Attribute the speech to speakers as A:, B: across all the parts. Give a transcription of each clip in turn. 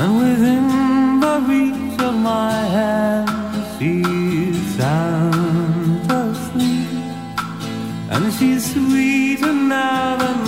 A: and within the reach of my hand she's sound asleep, and she's sweeter now than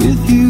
A: with you.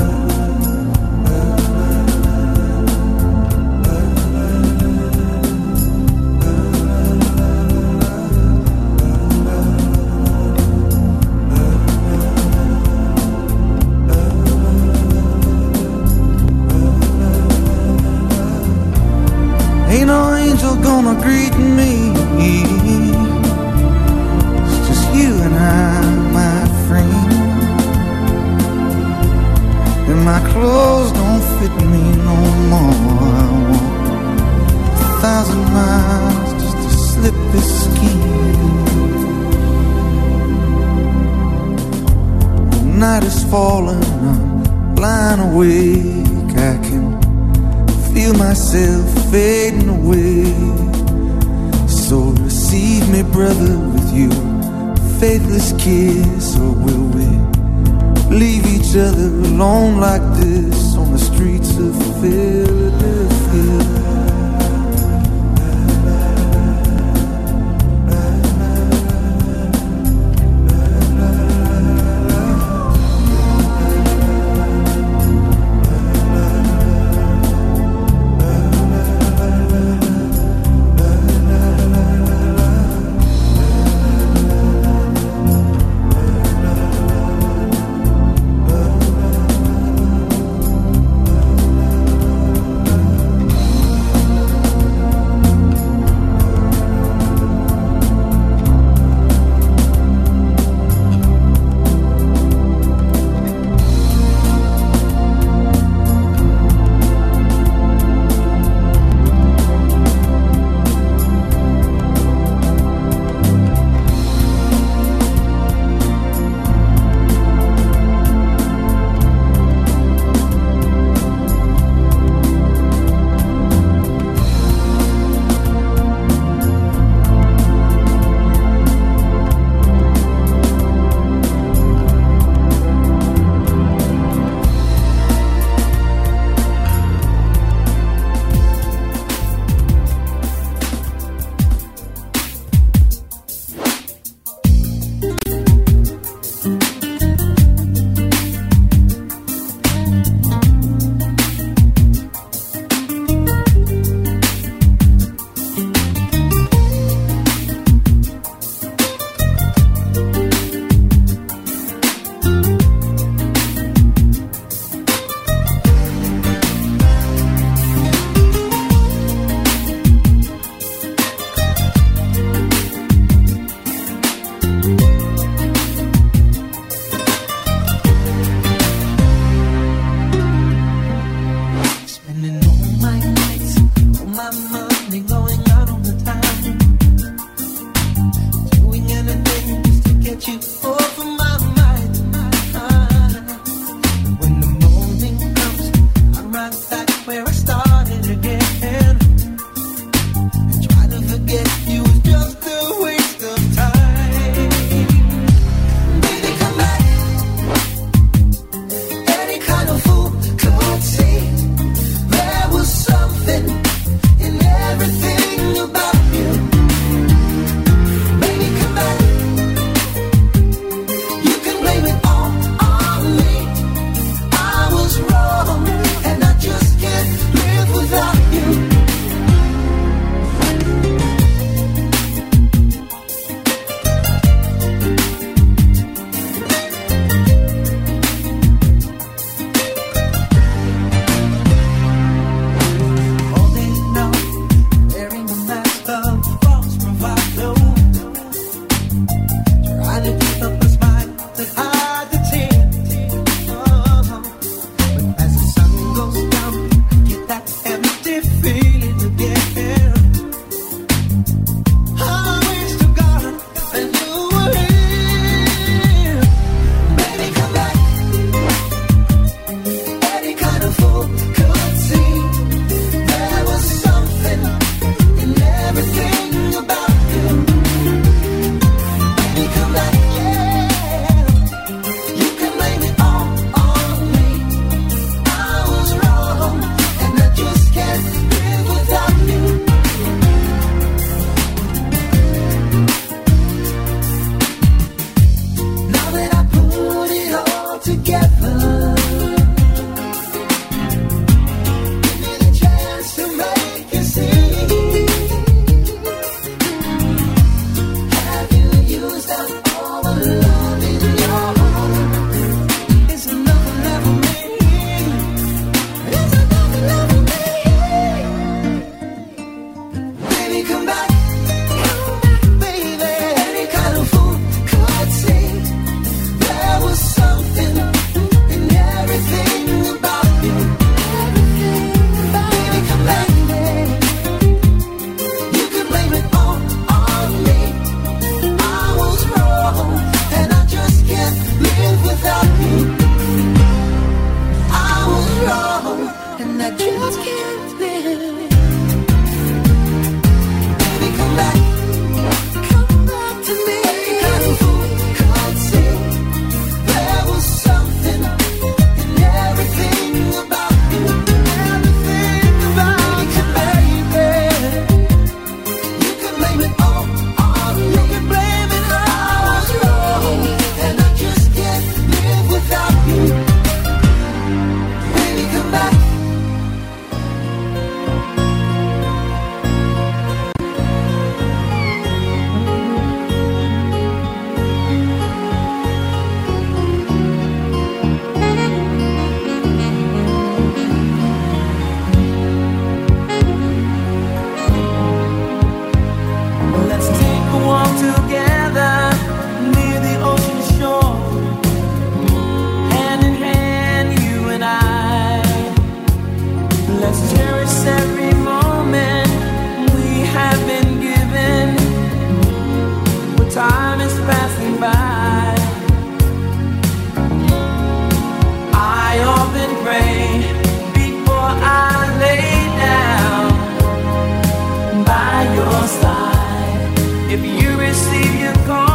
A: If you receive your
B: call